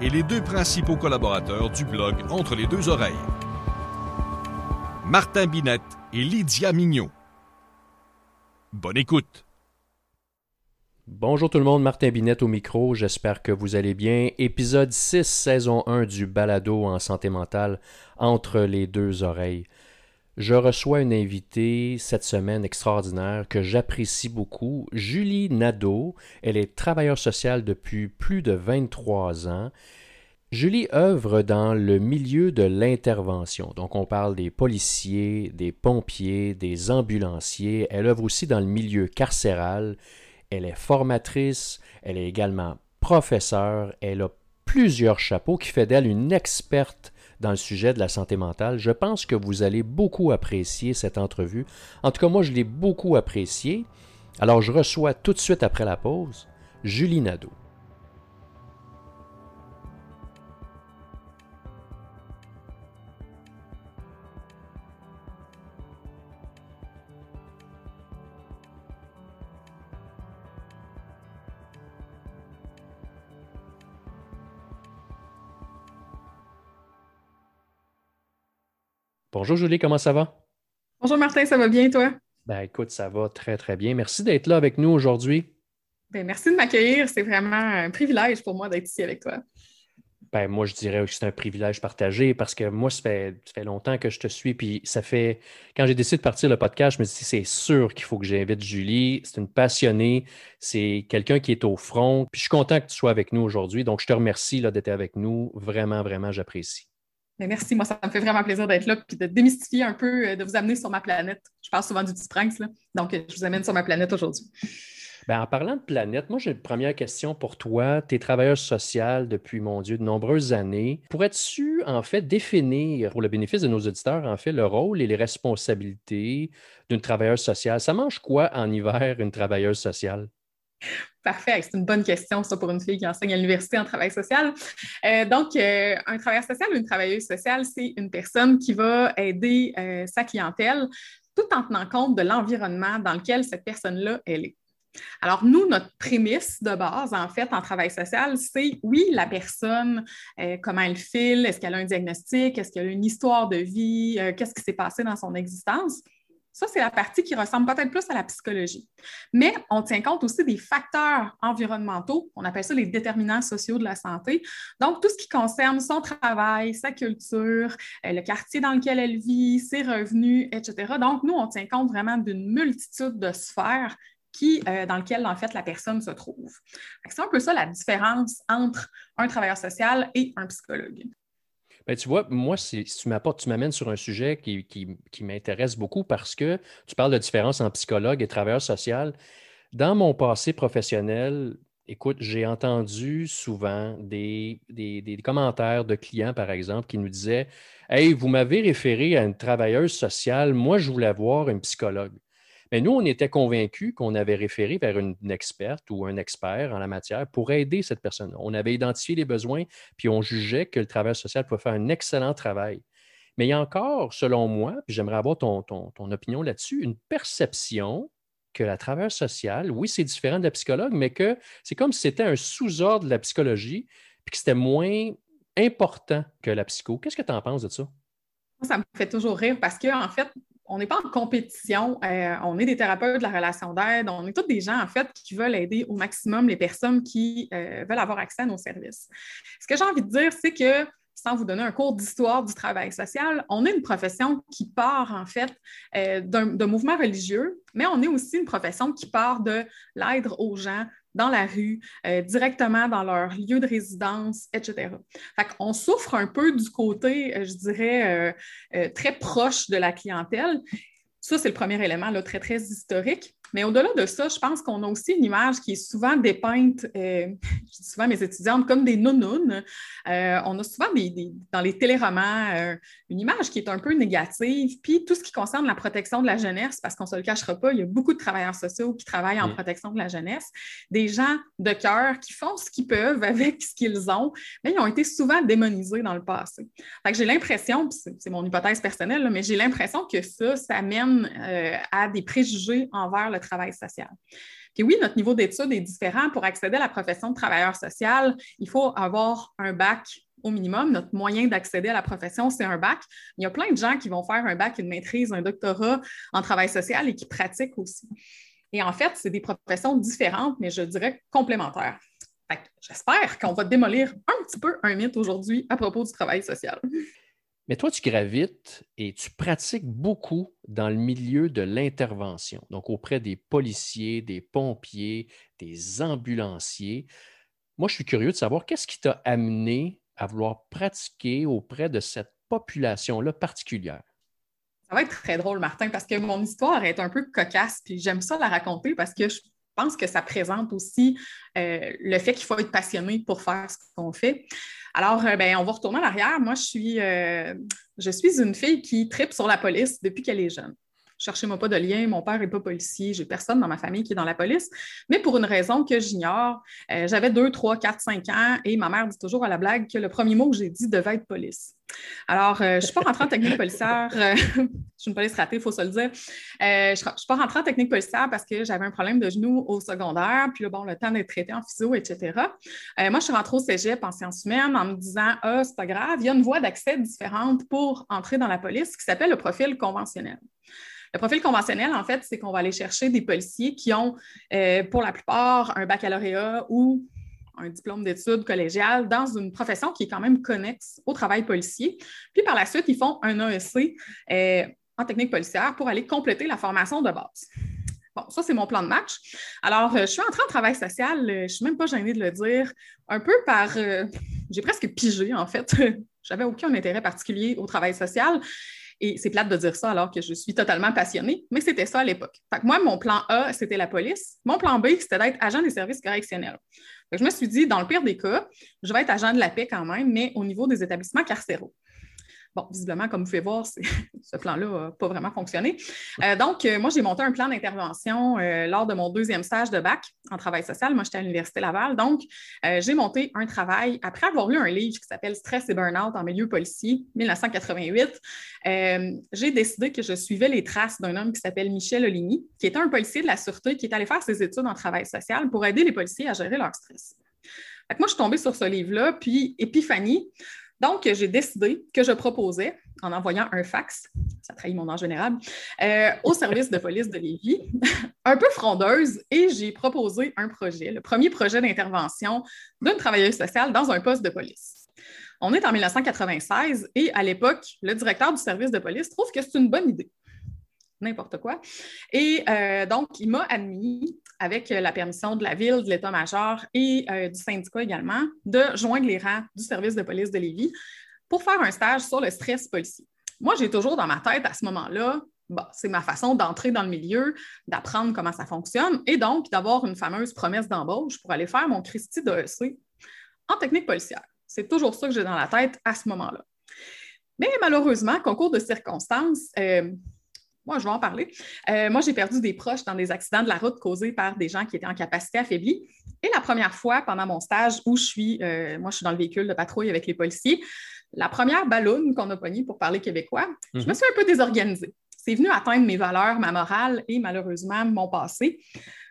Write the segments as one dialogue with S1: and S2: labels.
S1: et les deux principaux collaborateurs du blog Entre les deux oreilles. Martin Binette et Lydia Mignot. Bonne écoute.
S2: Bonjour tout le monde, Martin Binette au micro, j'espère que vous allez bien. Épisode 6, saison 1 du balado en santé mentale entre les deux oreilles. Je reçois une invitée cette semaine extraordinaire que j'apprécie beaucoup, Julie Nadeau. Elle est travailleuse sociale depuis plus de 23 ans. Julie œuvre dans le milieu de l'intervention. Donc, on parle des policiers, des pompiers, des ambulanciers. Elle œuvre aussi dans le milieu carcéral. Elle est formatrice. Elle est également professeure. Elle a plusieurs chapeaux qui fait d'elle une experte dans le sujet de la santé mentale. Je pense que vous allez beaucoup apprécier cette entrevue. En tout cas, moi, je l'ai beaucoup appréciée. Alors, je reçois tout de suite après la pause Julie Nadeau. Bonjour Julie, comment ça va?
S3: Bonjour Martin, ça va bien toi?
S2: Ben écoute, ça va très très bien. Merci d'être là avec nous aujourd'hui.
S3: Ben, merci de m'accueillir. C'est vraiment un privilège pour moi d'être ici avec toi.
S2: Ben, moi, je dirais que c'est un privilège partagé parce que moi, ça fait, ça fait, longtemps que je te suis. Puis ça fait. Quand j'ai décidé de partir le podcast, je me suis dit, c'est sûr qu'il faut que j'invite Julie. C'est une passionnée. C'est quelqu'un qui est au front. Puis je suis content que tu sois avec nous aujourd'hui. Donc, je te remercie d'être avec nous. Vraiment, vraiment, j'apprécie.
S3: Merci, moi, ça me fait vraiment plaisir d'être là puis de démystifier un peu, euh, de vous amener sur ma planète. Je parle souvent du petit prince, là. donc euh, je vous amène sur ma planète aujourd'hui.
S2: Ben, en parlant de planète, moi j'ai une première question pour toi. Tu es travailleuse sociale depuis, mon Dieu, de nombreuses années. Pourrais-tu en fait définir, pour le bénéfice de nos auditeurs, en fait, le rôle et les responsabilités d'une travailleuse sociale? Ça mange quoi en hiver, une travailleuse sociale?
S3: Parfait, c'est une bonne question, ça, pour une fille qui enseigne à l'université en travail social. Euh, donc, euh, un travailleur social ou une travailleuse sociale, c'est une personne qui va aider euh, sa clientèle tout en tenant compte de l'environnement dans lequel cette personne-là, elle est. Alors, nous, notre prémisse de base, en fait, en travail social, c'est oui, la personne, comment elle file, est-ce qu'elle a un diagnostic, est-ce qu'elle a une histoire de vie, qu'est-ce qui s'est passé dans son existence. Ça, c'est la partie qui ressemble peut-être plus à la psychologie. Mais on tient compte aussi des facteurs environnementaux, on appelle ça les déterminants sociaux de la santé. Donc, tout ce qui concerne son travail, sa culture, euh, le quartier dans lequel elle vit, ses revenus, etc. Donc, nous, on tient compte vraiment d'une multitude de sphères euh, dans lesquelles, en fait, la personne se trouve. C'est un peu ça la différence entre un travailleur social et un psychologue.
S2: Ben, tu vois, moi, si tu m'apportes, tu m'amènes sur un sujet qui, m'intéresse beaucoup parce que tu parles de différence entre psychologue et travailleur social. Dans mon passé professionnel, écoute, j'ai entendu souvent des, des, commentaires de clients, par exemple, qui nous disaient Hey, vous m'avez référé à une travailleuse sociale, moi, je voulais voir un psychologue. Mais nous, on était convaincus qu'on avait référé vers une, experte ou un expert en la matière pour aider cette personne. On avait identifié les besoins, puis on jugeait que le travail social pouvait faire un excellent travail. Mais il y a encore, selon moi, puis j'aimerais avoir ton, ton, opinion là-dessus, une perception que la travail social, oui, c'est différent de la psychologue, mais que c'est comme si c'était un sous-ordre de la psychologie, puis que c'était moins important que la psycho. Qu'est-ce que tu en penses de ça?
S3: Ça me fait toujours rire parce que, en fait, on n'est pas en compétition. Euh, on est des thérapeutes de la relation d'aide. On est tous des gens, en fait, qui veulent aider au maximum les personnes qui euh, veulent avoir accès à nos services. Ce que j'ai envie de dire, c'est que sans vous donner un cours d'histoire du travail social, on est une profession qui part en fait euh, d'un mouvement religieux, mais on est aussi une profession qui part de l'aide aux gens dans la rue, euh, directement dans leur lieu de résidence, etc. On souffre un peu du côté, euh, je dirais, très proche de la clientèle. Ça, c'est le premier élément, là, très, très historique. Mais au-delà de ça, je pense qu'on a aussi une image qui est souvent dépeinte, euh, je dis souvent à mes étudiantes, comme des nounounes. Euh, on a souvent dans les téléromans euh, une image qui est un peu négative. Puis tout ce qui concerne la protection de la jeunesse, parce qu'on ne se le cachera pas, il y a beaucoup de travailleurs sociaux qui travaillent en mm. protection de la jeunesse, des gens de cœur qui font ce qu'ils peuvent avec ce qu'ils ont, mais ils ont été souvent démonisés dans le passé. Fait que j'ai l'impression, c'est mon hypothèse personnelle, mais j'ai l'impression que ça, ça mène à des préjugés envers le travail social. Puis oui, notre niveau d'études est différent. Pour accéder à la profession de travailleur social, il faut avoir un bac au minimum. Notre moyen d'accéder à la profession, c'est un bac. Il y a plein de gens qui vont faire un bac, une maîtrise, un doctorat en travail social et qui pratiquent aussi. Et en fait, c'est des professions différentes, mais je dirais complémentaires. J'espère qu'on va démolir un petit peu un mythe aujourd'hui à propos du travail social.
S2: Mais toi, tu gravites et tu pratiques beaucoup dans le milieu de l'intervention, donc auprès des policiers, des pompiers, des ambulanciers. Moi, je suis curieux de savoir qu'est-ce qui t'a amené à vouloir pratiquer auprès de cette population-là particulière?
S3: Ça va être très drôle, Martin, parce que mon histoire est un peu cocasse, puis j'aime ça la raconter parce que je pense que ça présente aussi euh, le fait qu'il faut être passionné pour faire ce qu'on fait. Alors, euh, ben, on va retourner en arrière. Moi, je suis, euh, je suis une fille qui tripe sur la police depuis qu'elle est jeune. Cherchez-moi pas de lien, mon père n'est pas policier, j'ai personne dans ma famille qui est dans la police, mais pour une raison que j'ignore, j'avais 2, 3, 4, 5 ans et ma mère dit toujours à la blague que le premier mot que j'ai dit devait être police. Alors, euh, je ne suis pas rentrée en technique policière. Euh, je suis une police ratée, il faut se le dire. Euh, je ne suis pas rentrée en technique policière parce que j'avais un problème de genou au secondaire. Puis bon, le temps d'être traité en physio, etc. moi, je suis rentrée au cégep en sciences humaines en me disant Ah, c'est pas grave, il y a une voie d'accès différente pour entrer dans la police qui s'appelle le profil conventionnel. Le profil conventionnel, en fait, c'est qu'on va aller chercher des policiers qui ont, pour la plupart, un baccalauréat ou un diplôme d'études collégiales dans une profession qui est quand même connexe au travail policier. Puis par la suite, ils font un AEC euh, en technique policière pour aller compléter la formation de base. Bon, ça, c'est mon plan de match. Alors, euh, je suis entrée en travail social, euh, je ne suis même pas gênée de le dire, un peu par. J'ai presque pigé, en fait. J'avais aucun intérêt particulier au travail social. Et c'est plate de dire ça alors que je suis totalement passionnée, mais c'était ça à l'époque. moi, mon plan A, c'était la police. Mon plan B, c'était d'être agent des services correctionnels. je me suis dit, dans le pire des cas, je vais être agent de la paix quand même, mais au niveau des établissements carcéraux. Bon, visiblement, comme vous pouvez voir, ce plan-là n'a pas vraiment fonctionné. Euh, donc, euh, moi, j'ai monté un plan d'intervention euh, lors de mon deuxième stage de bac en travail social. Moi, j'étais à l'Université Laval. Donc, j'ai monté un travail après avoir lu un livre qui s'appelle Stress et Burnout en milieu policier, 1988. j'ai décidé que je suivais les traces d'un homme qui s'appelle Michel Oligny, qui était un policier de la Sûreté qui est allé faire ses études en travail social pour aider les policiers à gérer leur stress. moi, je suis tombée sur ce livre-là, puis épiphanie. Donc, j'ai décidé que je proposais, en envoyant un fax, ça trahit mon âge général, euh, au service de police de Lévis, un peu frondeuse, et j'ai proposé un projet, le premier projet d'intervention d'une travailleuse sociale dans un poste de police. On est en 1996 et à l'époque, le directeur du service de police trouve que c'est une bonne idée n'importe quoi. Et euh, donc, il m'a admis, avec la permission de la ville, de l'état-major et euh, du syndicat également, de joindre les rangs du service de police de Lévis pour faire un stage sur le stress policier. Moi, j'ai toujours dans ma tête à ce moment-là, c'est ma façon d'entrer dans le milieu, d'apprendre comment ça fonctionne et donc d'avoir une fameuse promesse d'embauche pour aller faire mon Christie d'EEC en technique policière. C'est toujours ça que j'ai dans la tête à ce moment-là. Mais malheureusement, concours de circonstances, euh, moi, je vais en parler. Euh, moi, j'ai perdu des proches dans des accidents de la route causés par des gens qui étaient en capacité affaiblie. Et la première fois pendant mon stage où je suis, euh, moi, je suis dans le véhicule de patrouille avec les policiers, la première ballonne qu'on a pognée pour parler québécois, je me mhm. suis un peu désorganisée. C'est venu atteindre mes valeurs, ma morale et malheureusement mon passé.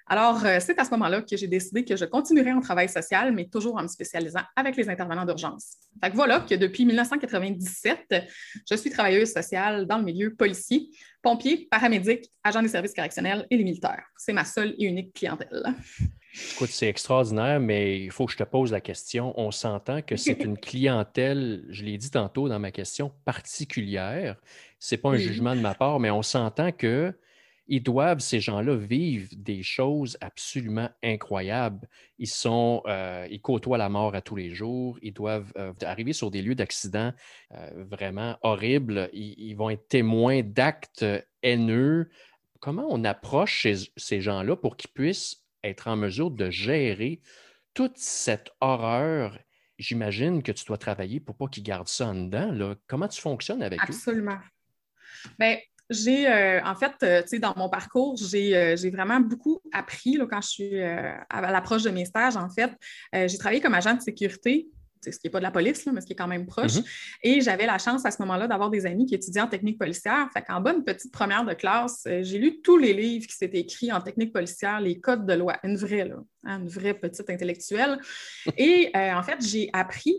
S3: Alors, euh, c'est à ce moment-là que j'ai décidé que je continuerais en travail social, mais toujours en me spécialisant avec les intervenants d'urgence. Fait que voilà que depuis 1997, je suis travailleuse sociale dans le milieu policier, pompier, paramédic, agent des services correctionnels et les militaires. C'est ma seule et unique clientèle.
S2: Écoute, c'est extraordinaire, mais il faut que je te pose la question. On s'entend que c'est une clientèle, je l'ai dit tantôt dans ma question, particulière. Ce n'est pas un jugement de ma part, mais on s'entend que ils doivent, ces gens-là, vivre des choses absolument incroyables. Ils sont, euh, ils côtoient la mort à tous les jours. Ils doivent euh, arriver sur des lieux d'accidents euh, vraiment horribles. Ils, vont être témoins d'actes haineux. comment on approche ces gens-là pour qu'ils puissent être en mesure de gérer toute cette horreur? J'imagine que tu dois travailler pour pas qu'ils gardent ça en dedans. Comment tu fonctionnes avec
S3: eux? Absolument. J'ai, euh, en fait, euh, tu sais, dans mon parcours, j'ai, euh, vraiment beaucoup appris là, quand je suis à l'approche de mes stages. En fait, j'ai travaillé comme agent de sécurité ce qui n'est pas de la police, mais ce qui est quand même proche. Mm-hmm. Et j'avais la chance à ce moment-là d'avoir des amis qui étudiaient en technique policière. Fait qu'en bonne petite première de classe, euh, j'ai lu tous les livres qui s'étaient écrits en technique policière, les codes de loi, une vraie, là, hein, une vraie petite intellectuelle. Et euh, en fait, j'ai appris.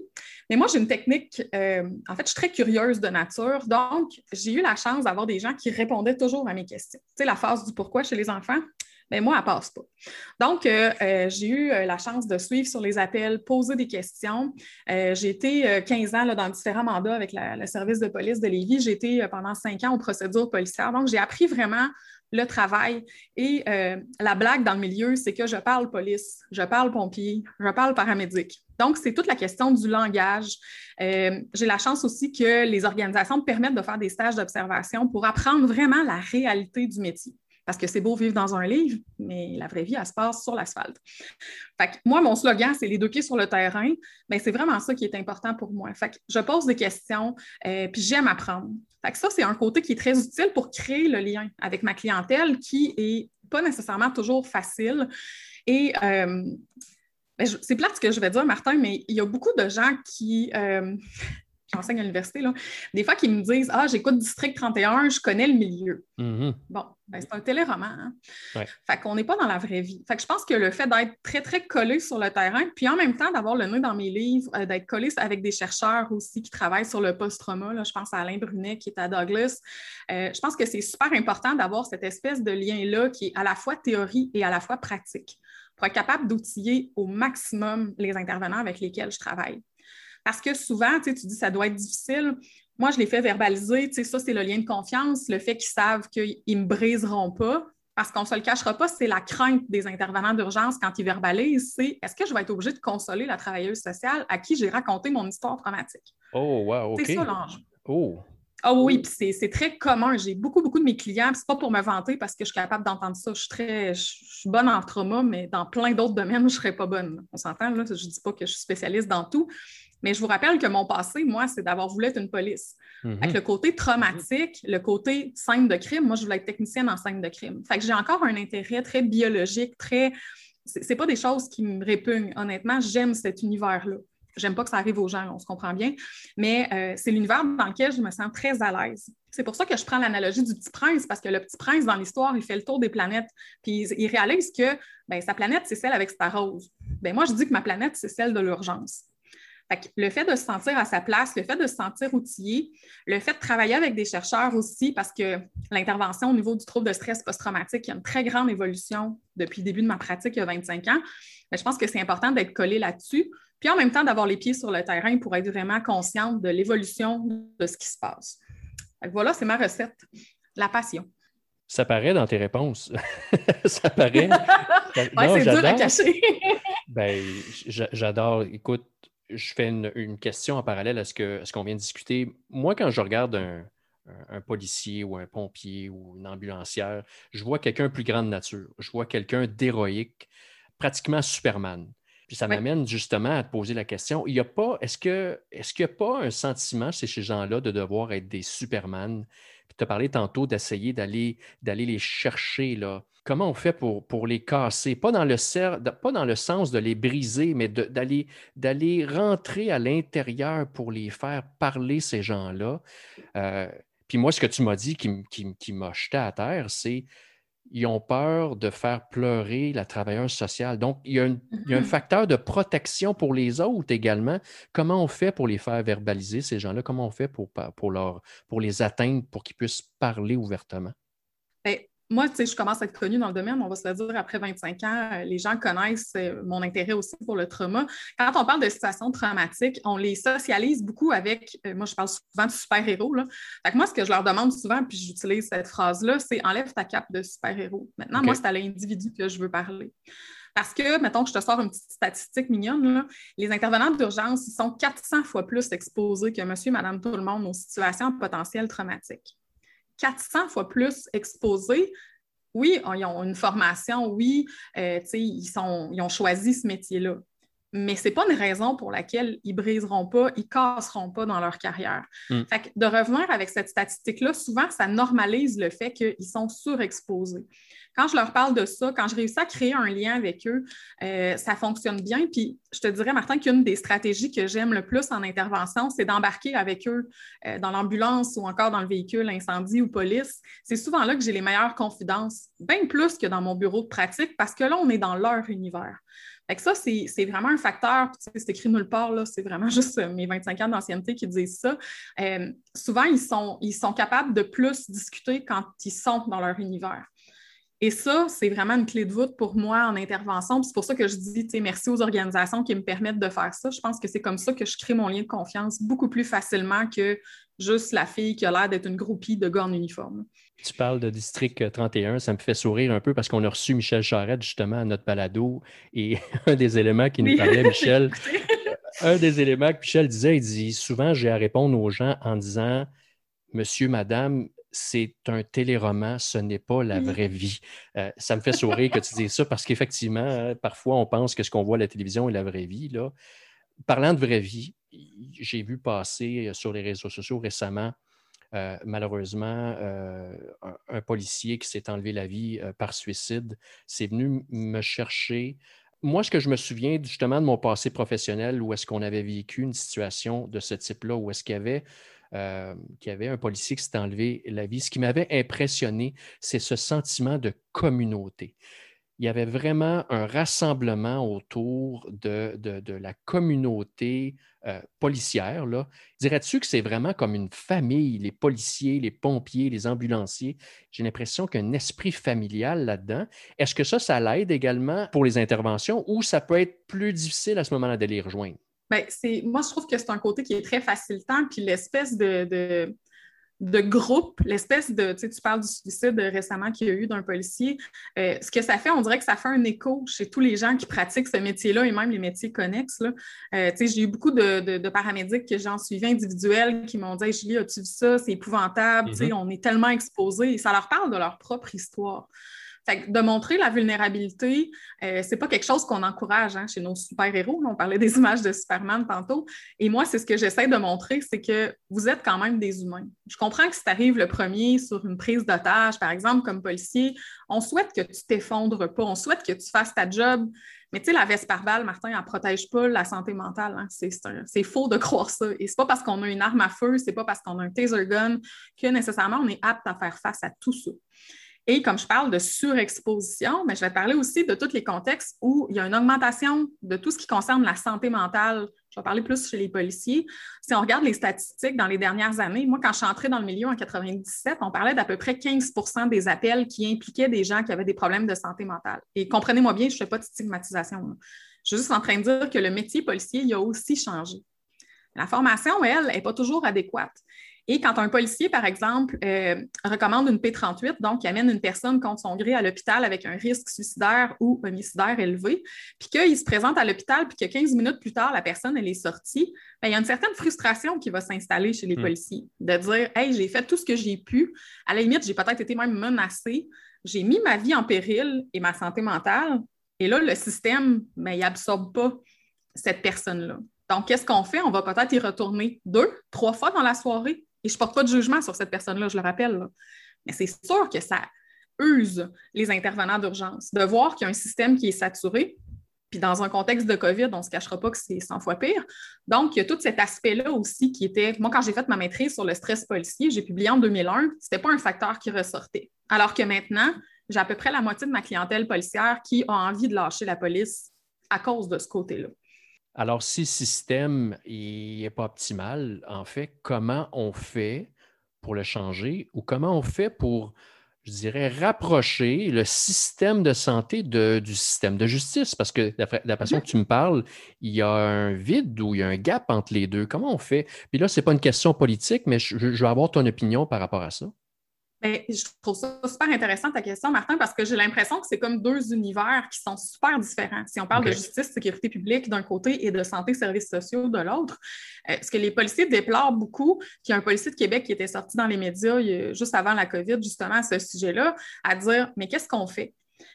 S3: Mais moi, j'ai une technique, euh, en fait, je suis très curieuse de nature. Donc, j'ai eu la chance d'avoir des gens qui répondaient toujours à mes questions. Tu sais, la phase du pourquoi chez les enfants, mais moi, elle passe pas. Donc, euh, euh, j'ai eu euh, la chance de suivre sur les appels, poser des questions. j'ai été 15 ans dans différents mandats avec le service de police de Lévis. J'ai été pendant cinq ans aux procédures policières. Donc, j'ai appris vraiment le travail. Et la blague dans le milieu, c'est que je parle police, je parle pompier, je parle paramédic. Donc, c'est toute la question du langage. j'ai la chance aussi que les organisations me permettent de faire des stages d'observation pour apprendre vraiment la réalité du métier. Parce que c'est beau vivre dans un livre, mais la vraie vie, elle se passe sur l'asphalte. Fait que moi, mon slogan, c'est les deux pieds sur le terrain. Mais c'est vraiment ça qui est important pour moi. Fait que je pose des questions, euh, puis j'aime apprendre. Fait que ça, c'est un côté qui est très utile pour créer le lien avec ma clientèle qui n'est pas nécessairement toujours facile. Et euh, ben, c'est plate ce que je vais dire, Martin, mais il y a beaucoup de gens qui, euh, j'enseigne à l'université, des fois qui me disent Ah, j'écoute District 31, je connais le milieu. Mm-hmm. Bon, ben, c'est un téléroman. Hein? Fait qu'on n'est pas dans la vraie vie. Fait que je pense que le fait d'être très, très collé sur le terrain, puis en même temps d'avoir le nez dans mes livres, euh, d'être collé avec des chercheurs aussi qui travaillent sur le post-trauma, je pense à Alain Brunet qui est à Douglas, euh, je pense que c'est super important d'avoir cette espèce de lien-là qui est à la fois théorie et à la fois pratique pour être capable d'outiller au maximum les intervenants avec lesquels je travaille. Parce que souvent, tu dis ça doit être difficile. Moi, je les fais verbaliser. Ça, c'est le lien de confiance, le fait qu'ils savent qu'ils ne me briseront pas. Parce qu'on ne se le cachera pas, c'est la crainte des intervenants d'urgence quand ils verbalisent, c'est est-ce que je vais être obligée de consoler la travailleuse sociale à qui j'ai raconté mon histoire traumatique?
S2: Oh, wow, OK.
S3: C'est ça l'ange. Oh. Ah oui, puis c'est très commun. J'ai beaucoup, beaucoup de mes clients, c'est pas pour me vanter parce que je suis capable d'entendre ça. Je suis très, je suis bonne en trauma, mais dans plein d'autres domaines, je ne serais pas bonne. On s'entend, là? Je ne dis pas que je suis spécialiste dans tout, mais je vous rappelle que mon passé, moi, c'est d'avoir voulu être une police. Mhm. Avec le côté traumatique, le côté scène de crime, moi, je voulais être technicienne en scène de crime. Fait que j'ai encore un intérêt très biologique, très. C'est pas des choses qui me répugnent. Honnêtement, j'aime cet univers-là. J'aime pas que ça arrive aux gens, on se comprend bien, mais euh, c'est l'univers dans lequel je me sens très à l'aise. C'est pour ça que je prends l'analogie du petit prince, parce que le petit prince, dans l'histoire, il fait le tour des planètes, puis il réalise que ben, sa planète, c'est celle avec sa rose. Ben, moi, je dis que ma planète, c'est celle de l'urgence le fait de se sentir à sa place, le fait de se sentir outillé, le fait de travailler avec des chercheurs aussi, parce que l'intervention au niveau du trouble de stress post-traumatique, il y a une très grande évolution depuis le début de ma pratique il y a 25 ans. Mais je pense que c'est important d'être collé là-dessus, puis en même temps d'avoir les pieds sur le terrain pour être vraiment consciente de l'évolution de ce qui se passe. voilà, c'est ma recette, la passion.
S2: Ça paraît dans tes réponses. ça paraît.
S3: c'est dur à cacher.
S2: ben, j'adore. Écoute, je fais une, question en parallèle à ce qu'on ce vient de discuter. Moi, quand je regarde un, policier ou un pompier ou une ambulancière, je vois quelqu'un plus grand de nature. Je vois quelqu'un d'héroïque, pratiquement Superman. Puis ça m'amène justement à te poser la question, il y a pas, est-ce que est-ce qu'il n'y a pas un sentiment chez ces gens-là de devoir être des Superman? Tu as parlé tantôt d'essayer d'aller, les chercher là, comment on fait pour, pour les casser? Pas dans, le pas dans le sens de les briser, mais d'aller, rentrer à l'intérieur pour les faire parler, ces gens-là. Euh, puis moi, ce que tu m'as dit qui, qui, m'a jeté à terre, c'est ils ont peur de faire pleurer la travailleuse sociale. Donc, il y, a un, mm-hmm. facteur de protection pour les autres également. Comment on fait pour les faire verbaliser, ces gens-là? Comment on fait pour, pour, leur, pour les atteindre, pour qu'ils puissent parler ouvertement?
S3: Moi, tu sais, je commence à être connue dans le domaine, on va se le dire, après 25 ans, euh, les gens connaissent euh, mon intérêt aussi pour le trauma. Quand on parle de situations traumatiques, on les socialise beaucoup avec, euh, moi, je parle souvent de super-héros. Fait que moi, ce que je leur demande souvent, puis j'utilise cette phrase-là, c'est enlève ta cape de super-héros. Maintenant, moi, c'est à l'individu que je veux parler. Parce que, mettons que je te sors une petite statistique mignonne, les intervenants d'urgence, ils sont 400 fois plus exposés que monsieur, madame, tout le monde aux situations potentielles traumatiques. 400 fois plus exposés oui, ils ont une formation, oui, euh, ils, sont, ils ont choisi ce métier-là. Mais ce n'est pas une raison pour laquelle ils ne briseront pas, ils ne casseront pas dans leur carrière. Hmm. Fait de revenir avec cette statistique-là, souvent, ça normalise le fait qu'ils sont surexposés quand je leur parle de ça, quand je réussis à créer un lien avec eux, euh, ça fonctionne bien. Puis je te dirais, Martin, qu'une des stratégies que j'aime le plus en intervention, c'est d'embarquer avec eux euh, dans l'ambulance ou encore dans le véhicule incendie ou police. C'est souvent là que j'ai les meilleures confidences, bien plus que dans mon bureau de pratique, parce que là, on est dans leur univers. Fait ça, c'est vraiment un facteur. C'est écrit nulle part, là. C'est vraiment juste euh, mes 25 ans d'ancienneté qui disent ça. souvent, ils sont capables de plus discuter quand ils sont dans leur univers. Et ça, c'est vraiment une clé de voûte pour moi en intervention. C'est pour ça que je dis merci aux organisations qui me permettent de faire ça. Je pense que c'est comme ça que je crée mon lien de confiance beaucoup plus facilement que juste la fille qui a l'air d'être une groupie de gars en uniforme.
S2: Tu parles de District 31, ça me fait sourire un peu parce qu'on a reçu Michel Charette justement à notre balado et un des éléments qui nous parlait, Michel, un des éléments que Michel disait, il dit souvent j'ai à répondre aux gens en disant Monsieur, Madame, c'est un téléroman, ce n'est pas la vraie vie. Euh, ça me fait sourire que tu dises ça parce qu'effectivement, hein, parfois, on pense que ce qu'on voit à la télévision est la vraie vie. Là. Parlant de vraie vie, j'ai vu passer euh, sur les réseaux sociaux récemment, euh, malheureusement, un, policier qui s'est enlevé la vie par suicide. C'est venu me chercher. Moi, ce que je me souviens justement de mon passé professionnel, où est-ce qu'on avait vécu une situation de ce type-là, où est-ce qu'il y avait euh, qu'il y avait un policier qui s'est enlevé la vie. Ce qui m'avait impressionné, c'est ce sentiment de communauté. Il y avait vraiment un rassemblement autour de, la communauté euh, policière. Dirais-tu que c'est vraiment comme une famille, les policiers, les pompiers, les ambulanciers? J'ai l'impression qu'il y a un esprit familial là-dedans. Est-ce que ça, ça l'aide également pour les interventions ou ça peut être plus difficile à ce moment-là d'aller les rejoindre?
S3: Ben, moi, je trouve que c'est un côté qui est très facilitant, puis l'espèce de, de, groupe, l'espèce de, tu sais, tu parles du suicide récemment qu'il y a eu d'un policier, euh, ce que ça fait, on dirait que ça fait un écho chez tous les gens qui pratiquent ce métier-là et même les métiers connexes. Là. Euh, tu sais, j'ai eu beaucoup de, paramédics que j'en suivi individuels qui m'ont dit hey, Julie, as-tu vu ça? C'est épouvantable, tu sais, mm-hmm. on est tellement exposés et ça leur parle de leur propre histoire de montrer la vulnérabilité, euh, c'est pas quelque chose qu'on encourage hein, chez nos super-héros. On parlait des images de Superman tantôt. Et moi, c'est ce que j'essaie de montrer, c'est que vous êtes quand même des humains. Je comprends que si tu arrives le premier sur une prise d'otage, par exemple, comme policier, on souhaite que tu t'effondres pas, on souhaite que tu fasses ta job. Mais tu sais, la veste par balle, Martin, elle ne protège pas la santé mentale. Hein. C'est faux de croire ça. Et c'est pas parce qu'on a une arme à feu, c'est pas parce qu'on a un taser gun que nécessairement on est apte à faire face à tout ça. Et comme je parle de surexposition, mais je vais parler aussi de tous les contextes où il y a une augmentation de tout ce qui concerne la santé mentale. Je vais parler plus chez les policiers. Si on regarde les statistiques dans les dernières années, moi, quand je suis entrée dans le milieu en 97, on parlait d'à peu près 15% des appels qui impliquaient des gens qui avaient des problèmes de santé mentale. Et comprenez-moi bien, je ne fais pas de stigmatisation. Je suis juste en train de dire que le métier policier, il a aussi changé. La formation, elle, n'est pas toujours adéquate. Et quand un policier, par exemple, euh, recommande une P38, donc qui amène une personne contre son gré à l'hôpital avec un risque suicidaire ou homicidaire élevé, puis qu'il se présente à l'hôpital, puis que 15 minutes plus tard, la personne, elle est sortie, bien, il y a une certaine frustration qui va s'installer chez les hmm. policiers, de dire Hey, j'ai fait tout ce que j'ai pu. À la limite, j'ai peut-être été même menacée. J'ai mis ma vie en péril et ma santé mentale. Et là, le système, bien, il n'absorbe pas cette personne-là. Donc, qu'est-ce qu'on fait? On va peut-être y retourner deux, trois fois dans la soirée et je ne porte pas de jugement sur cette personne-là, je le rappelle. Mais c'est sûr que ça use les intervenants d'urgence de voir qu'il y a un système qui est saturé. Puis dans un contexte de COVID, on ne se cachera pas que c'est 100 fois pire. Donc, il y a tout cet aspect-là aussi qui était. Moi, quand j'ai fait ma maîtrise sur le stress policier, j'ai publié en 2001, ce n'était pas un facteur qui ressortait. Alors que maintenant, j'ai à peu près la moitié de ma clientèle policière qui a envie de lâcher la police à cause de ce côté-là.
S2: Alors, si le système n'est pas optimal, en fait, comment on fait pour le changer ou comment on fait pour, je dirais, rapprocher le système de santé du système de justice? Parce que de la façon que tu me parles, il y a un vide ou il y a un gap entre les deux. Comment on fait? Puis là, ce n'est pas une question politique, mais je, je veux avoir ton opinion par rapport à ça.
S3: Ben, je trouve ça super intéressant ta question, Martin, parce que j'ai l'impression que c'est comme deux univers qui sont super différents. Si on parle de justice, sécurité publique d'un côté et de santé, services sociaux de l'autre, euh, ce que les policiers déplorent beaucoup, qu'il y a un policier de Québec qui était sorti dans les médias juste avant la COVID, justement, à ce sujet-là, à dire Mais qu'est-ce qu'on fait?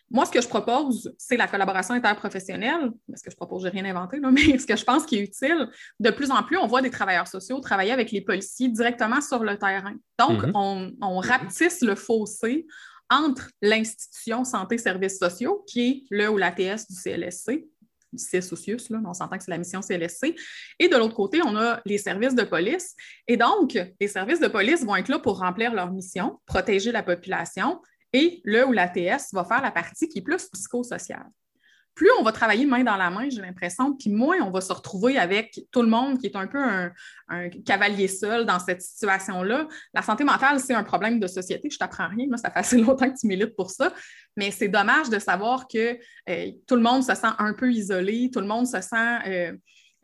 S3: Moi, ce que je propose, c'est la collaboration interprofessionnelle. Ce que je propose, je n'ai rien inventé, mais ce que je pense qui est utile, de plus en plus, on voit des travailleurs sociaux travailler avec les policiers directement sur le terrain. Donc, mhm. on, on rapetisse le fossé entre l'institution santé-services sociaux, qui est le ou l'ATS du CLSC, du CSOCIUS, là, on s'entend que c'est la mission CLSC. Et de l'autre côté, on a les services de police. Et donc, les services de police vont être là pour remplir leur mission, protéger la population, et le ou l'ATS va faire la partie qui est plus psychosociale. Plus on va travailler main dans la main, j'ai l'impression, puis moins on va se retrouver avec tout le monde qui est un peu un, cavalier seul dans cette situation-là. La santé mentale, c'est un problème de société. Je t'apprends rien, moi, ça fait assez longtemps que tu milites pour ça. Mais c'est dommage de savoir que euh, tout le monde se sent un peu isolé, tout le monde se sent euh,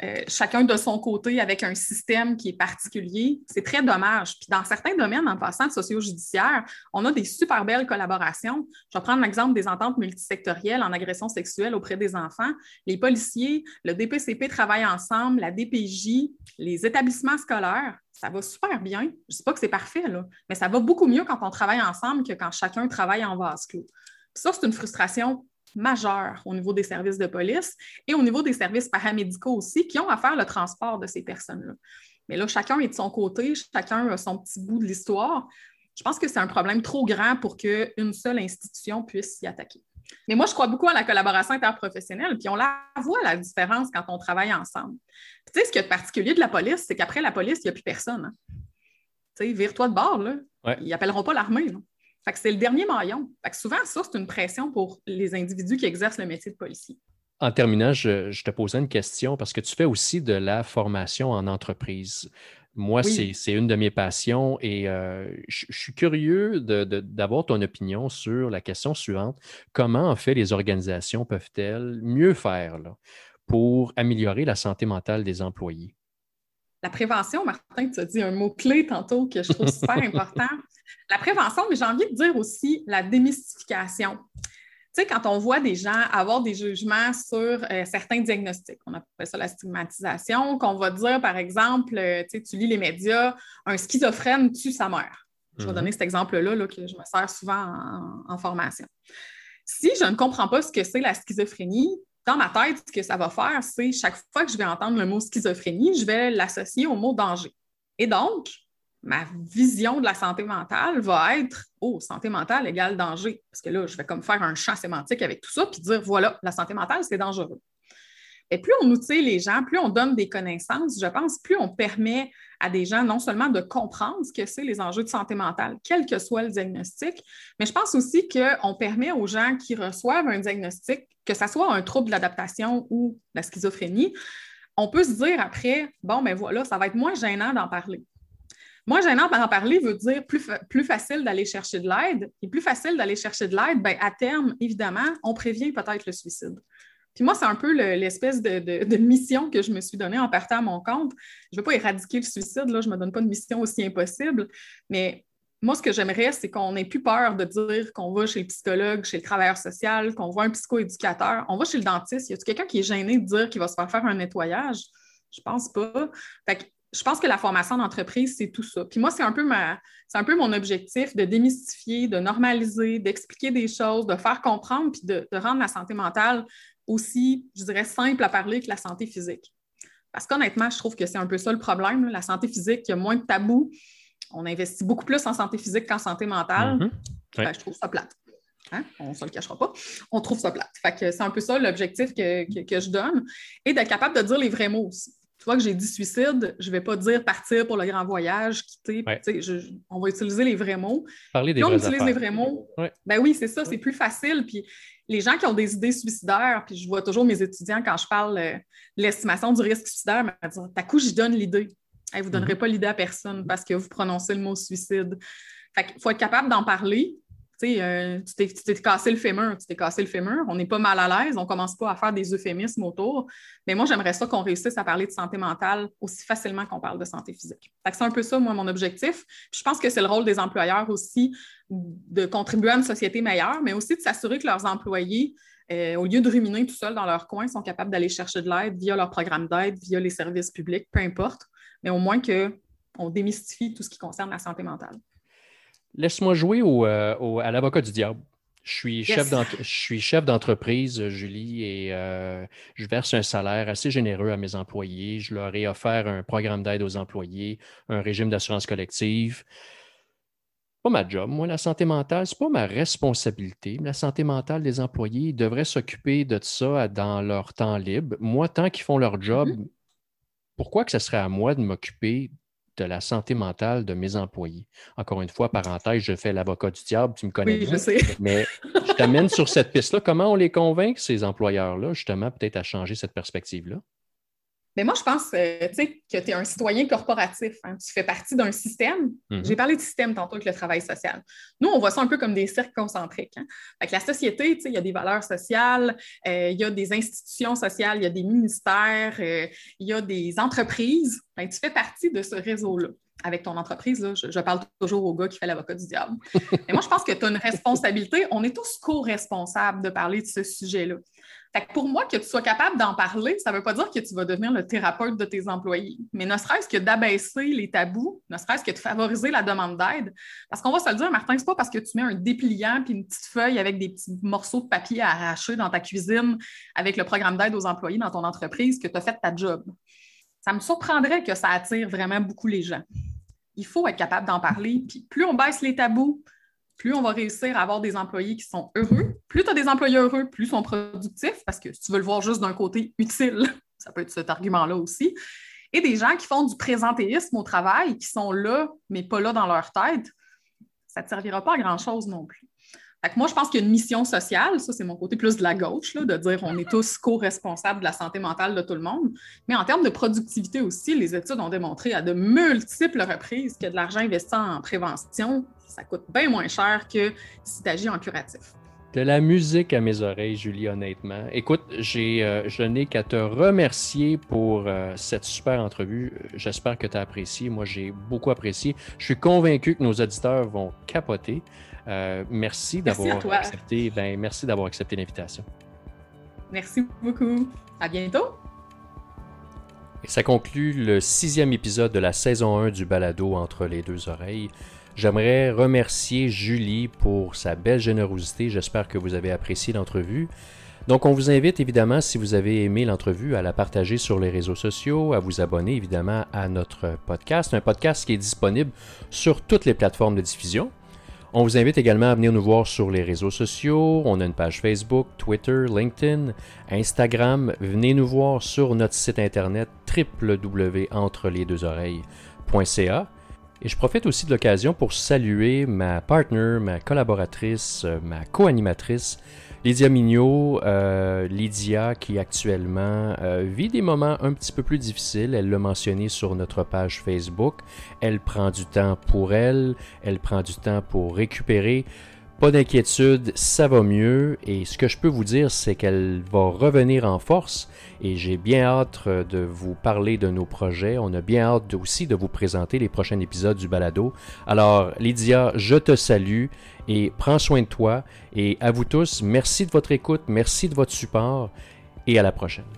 S3: euh, chacun de son côté avec un système qui est particulier. C'est très dommage. Puis dans certains domaines, en passant socio-judiciaire, on a des super belles collaborations. Je vais prendre l'exemple des ententes multisectorielles en agression sexuelle auprès des enfants. Les policiers, le DPCP travaillent ensemble, la DPJ, les établissements scolaires. Ça va super bien. Je ne dis pas que c'est parfait, mais ça va beaucoup mieux quand on travaille ensemble que quand chacun travaille en vase clos. ça, c'est une frustration majeur au niveau des services de police et au niveau des services paramédicaux aussi, qui ont à faire le transport de ces personnes-là. Mais là, chacun est de son côté, chacun a son petit bout de l'histoire. Je pense que c'est un problème trop grand pour qu'une seule institution puisse s'y attaquer. Mais moi, je crois beaucoup à la collaboration interprofessionnelle, puis on la voit la différence quand on travaille ensemble. tu sais, ce qui est particulier de la police, c'est qu'après la police, il n'y a plus personne. Hein. Tu sais, vire-toi de bord, là. Ils n'appelleront pas l'armée c'est le dernier maillon. souvent, ça, c'est une pression pour les individus qui exercent le métier de policier.
S2: En terminant, je, te posais une question parce que tu fais aussi de la formation en entreprise. Moi, c'est une de mes passions et euh, je, suis curieux d'avoir ton opinion sur la question suivante. Comment, en fait, les organisations peuvent-elles mieux faire pour améliorer la santé mentale des employés?
S3: La prévention, Martin, tu as dit un mot-clé tantôt que je trouve super important. La prévention, mais j'ai envie de dire aussi la démystification. Tu sais, quand on voit des gens avoir des jugements sur euh, certains diagnostics, on appelle ça la stigmatisation, qu'on va dire, par exemple, euh, tu lis les médias, un schizophrène tue sa mère. Je vais mhm. donner cet exemple-là là, que je me sers souvent en, formation. Si je ne comprends pas ce que c'est la schizophrénie, dans ma tête, ce que ça va faire, c'est chaque fois que je vais entendre le mot schizophrénie, je vais l'associer au mot danger. Et donc, ma vision de la santé mentale va être Oh, santé mentale égale danger. Parce que là, je vais comme faire un champ sémantique avec tout ça, puis dire voilà, la santé mentale, c'est dangereux. Et plus on outille les gens, plus on donne des connaissances, je pense, plus on permet à des gens non seulement de comprendre ce que c'est les enjeux de santé mentale, quel que soit le diagnostic, mais je pense aussi qu'on permet aux gens qui reçoivent un diagnostic, que ce soit un trouble de l'adaptation ou la schizophrénie, on peut se dire après, bon, ben voilà, ça va être moins gênant d'en parler. Moins gênant d'en parler veut dire plus, plus facile d'aller chercher de l'aide. Et plus facile d'aller chercher de l'aide, ben, à terme, évidemment, on prévient peut-être le suicide. Puis moi, c'est un peu l'espèce de, mission que je me suis donnée en partant à mon compte. Je ne veux pas éradiquer le suicide, là, je ne me donne pas de mission aussi impossible, mais moi, ce que j'aimerais, c'est qu'on n'ait plus peur de dire qu'on va chez le psychologue, chez le travailleur social, qu'on voit un psychoéducateur. On va chez le dentiste. Y a-t-il quelqu'un qui est gêné de dire qu'il va se faire faire un nettoyage? Je pense pas. Fait je pense que la formation d'entreprise, c'est tout ça. Puis moi, c'est un peu ma, c'est un peu mon objectif de démystifier, de normaliser, d'expliquer des choses, de faire comprendre, puis de, de, rendre la santé mentale aussi, je dirais, simple à parler que la santé physique. Parce qu'honnêtement, je trouve que c'est un peu ça le problème. La santé physique, il y a moins de tabous. On investit beaucoup plus en santé physique qu'en santé mentale. Mm-hmm. je trouve ça plate. Hein? On ne se le cachera pas. On trouve ça plate. c'est un peu ça l'objectif que, je donne. Et d'être capable de dire les vrais mots aussi. Tu vois que j'ai dit suicide, je ne vais pas dire partir pour le grand voyage, quitter. on va utiliser les vrais mots.
S2: Parler des
S3: on utilise les vrais mots. Ben oui, c'est ça, c'est plus facile. Puis les gens qui ont des idées suicidaires, puis je vois toujours mes étudiants quand je parle euh, de l'estimation du risque suicidaire, me dire T'as coup, j'y donne l'idée? vous ne donnerez mhm. pas l'idée à personne parce que vous prononcez le mot suicide. Fait faut être capable d'en parler. Euh, tu t'es cassé le fémur, tu t'es cassé le fémur, on n'est pas mal à l'aise, on ne commence pas à faire des euphémismes autour. Mais moi, j'aimerais ça qu'on réussisse à parler de santé mentale aussi facilement qu'on parle de santé physique. C'est un peu ça, moi, mon objectif. je pense que c'est le rôle des employeurs aussi de contribuer à une société meilleure, mais aussi de s'assurer que leurs employés, euh, au lieu de ruminer tout seul dans leur coin, sont capables d'aller chercher de l'aide via leur programme d'aide, via les services publics, peu importe, mais au moins qu'on démystifie tout ce qui concerne la santé mentale.
S2: Laisse-moi jouer euh, à l'avocat du diable. Je suis, chef d'entreprise, Julie, et euh, je verse un salaire assez généreux à mes employés. Je leur ai offert un programme d'aide aux employés, un régime d'assurance collective. Pas ma job. Moi, la santé mentale, ce n'est pas ma responsabilité. La santé mentale des employés, ils devraient s'occuper de ça dans leur temps libre. Moi, tant qu'ils font leur job, mm-hmm. pourquoi que ce serait à moi de m'occuper de la santé mentale de mes employés. Encore une fois, parenthèse, je fais l'avocat du diable, tu me connais
S3: oui, Je sais.
S2: Mais je t'amène sur cette piste-là. Comment on les convainc, ces employeurs-là, justement, peut-être à changer cette perspective-là?
S3: Mais moi, je pense euh, que tu es un citoyen corporatif. Hein. Tu fais partie d'un système. Mhm. J'ai parlé de système tantôt avec le travail social. Nous, on voit ça un peu comme des cercles concentriques. Hein. la société, il y a des valeurs sociales, euh, il y a des institutions sociales, il y a des ministères, euh, il y a des entreprises. Ben, tu fais partie de ce réseau-là avec ton entreprise, je, parle toujours au gars qui fait l'avocat du diable. Mais moi, je pense que tu as une responsabilité. On est tous co-responsables de parler de ce sujet-là pour moi, que tu sois capable d'en parler, ça ne veut pas dire que tu vas devenir le thérapeute de tes employés, mais ne serait-ce que d'abaisser les tabous, ne serait-ce que de favoriser la demande d'aide. Parce qu'on va se le dire, Martin, ce n'est pas parce que tu mets un dépliant puis une petite feuille avec des petits morceaux de papier à arracher dans ta cuisine avec le programme d'aide aux employés dans ton entreprise que tu as fait ta job. Ça me surprendrait que ça attire vraiment beaucoup les gens. Il faut être capable d'en parler, puis plus on baisse les tabous, plus on va réussir à avoir des employés qui sont heureux. Plus tu as des employés heureux, plus ils sont productifs, parce que si tu veux le voir juste d'un côté utile, ça peut être cet argument-là aussi. Et des gens qui font du présentéisme au travail, qui sont là, mais pas là dans leur tête, ça ne te servira pas à grand-chose non plus. Moi, je pense qu'il y a une mission sociale, ça c'est mon côté plus de la gauche, de dire on est tous co-responsables de la santé mentale de tout le monde. Mais en termes de productivité aussi, les études ont démontré à de multiples reprises que de l'argent investi en prévention, ça coûte bien moins cher que si tu agis en curatif.
S2: De la musique à mes oreilles, Julie, honnêtement. Écoute, euh, je n'ai qu'à te remercier pour euh, cette super entrevue. J'espère que tu as apprécié. Moi, j'ai beaucoup apprécié. Je suis convaincu que nos auditeurs vont capoter. Euh, merci d'avoir accepté. Ben, merci d'avoir accepté l'invitation.
S3: Merci beaucoup. À bientôt.
S2: Et ça conclut le sixième épisode de la saison 1 du balado Entre les deux oreilles. J'aimerais remercier Julie pour sa belle générosité. J'espère que vous avez apprécié l'entrevue. Donc, on vous invite évidemment, si vous avez aimé l'entrevue, à la partager sur les réseaux sociaux, à vous abonner évidemment à notre podcast, un podcast qui est disponible sur toutes les plateformes de diffusion. On vous invite également à venir nous voir sur les réseaux sociaux. On a une page Facebook, Twitter, LinkedIn, Instagram. Venez nous voir sur notre site internet www.entrelesdeuxoreilles.ca. Et je profite aussi de l'occasion pour saluer ma partner, ma collaboratrice, ma co-animatrice, Lydia Mignot. Euh, Lydia qui actuellement euh, vit des moments un petit peu plus difficiles. Elle l'a mentionné sur notre page Facebook. Elle prend du temps pour elle. Elle prend du temps pour récupérer. Pas d'inquiétude, ça va mieux et ce que je peux vous dire, c'est qu'elle va revenir en force et j'ai bien hâte euh, de vous parler de nos projets. On a bien hâte aussi de vous présenter les prochains épisodes du balado. Alors, Lydia, je te salue et prends soin de toi et à vous tous, merci de votre écoute, merci de votre support et à la prochaine.